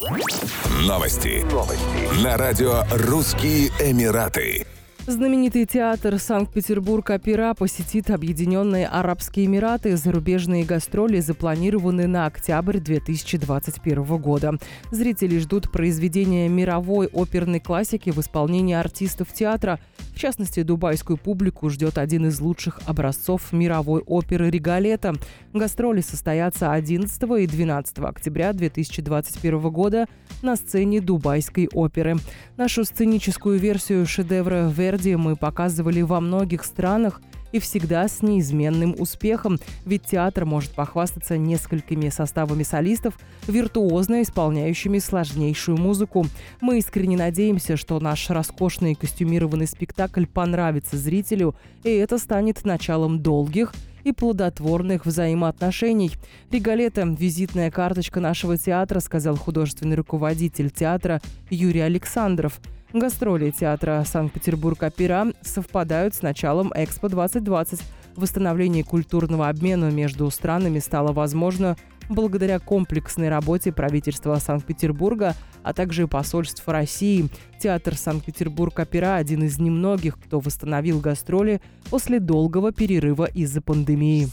Новости. Новости. На радио «Русские Эмираты». Знаменитый театр Санкт-Петербург-Опера посетит Объединенные Арабские Эмираты. Зарубежные гастроли запланированы на октябрь 2021 года. Зрители ждут произведения мировой оперной классики в исполнении артистов театра. В частности, дубайскую публику ждет один из лучших образцов мировой оперы «Регалета». Гастроли состоятся 11 и 12 октября 2021 года на сцене Дубайской оперы. Нашу сценическую версию шедевра «Верди» мы показывали во многих странах и всегда с неизменным успехом, ведь театр может похвастаться несколькими составами солистов, виртуозно исполняющими сложнейшую музыку. Мы искренне надеемся, что наш роскошный костюмированный спектакль понравится зрителю, и это станет началом долгих – и плодотворных взаимоотношений. Регалета – визитная карточка нашего театра, сказал художественный руководитель театра Юрий Александров. Гастроли театра Санкт-Петербург-Опера совпадают с началом Экспо-2020. Восстановление культурного обмена между странами стало возможно благодаря комплексной работе правительства Санкт-Петербурга, а также посольств России. Театр Санкт-Петербург-Опера – один из немногих, кто восстановил гастроли после долгого перерыва из-за пандемии.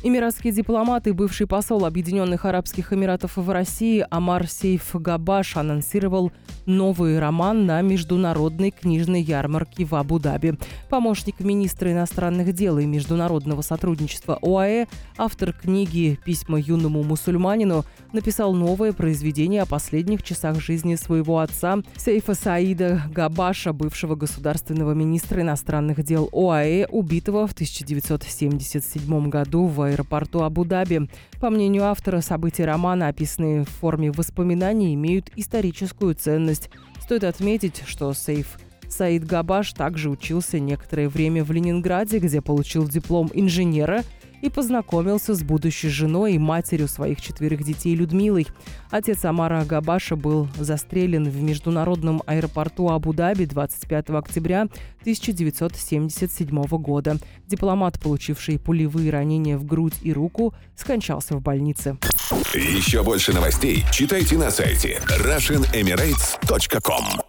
Эмиратский дипломат и бывший посол Объединенных Арабских Эмиратов в России Амар Сейф Габаш анонсировал новый роман на международной книжной ярмарке в Абу-Даби. Помощник министра иностранных дел и международного сотрудничества ОАЭ, автор книги «Письма юному мусульманину» написал новое произведение о последних часах жизни своего отца Сейфа Саида Габаша, бывшего государственного министра иностранных дел ОАЭ, убитого в 1977 году в аэропорту Абу-Даби. По мнению автора, события романа, описанные в форме воспоминаний, имеют историческую ценность. Стоит отметить, что Сейф Саид Габаш также учился некоторое время в Ленинграде, где получил диплом инженера – и познакомился с будущей женой и матерью своих четверых детей Людмилой. Отец Амара Габаша был застрелен в международном аэропорту Абу-Даби 25 октября 1977 года. Дипломат, получивший пулевые ранения в грудь и руку, скончался в больнице. Еще больше новостей читайте на сайте RussianEmirates.com